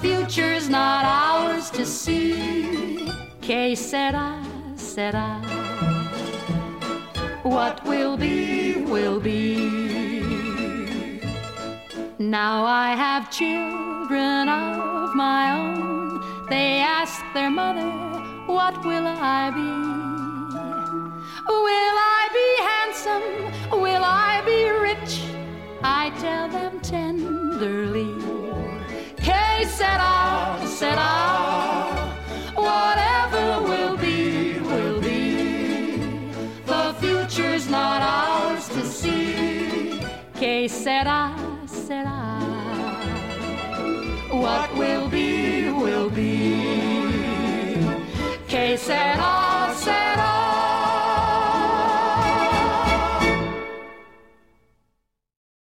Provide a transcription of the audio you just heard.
future's not ours to see. Que sera, sera. What will be, will be. Now I have children of my own. They ask their mother, What will I be? Que sera, sera. What will be, will be. Sera, sera.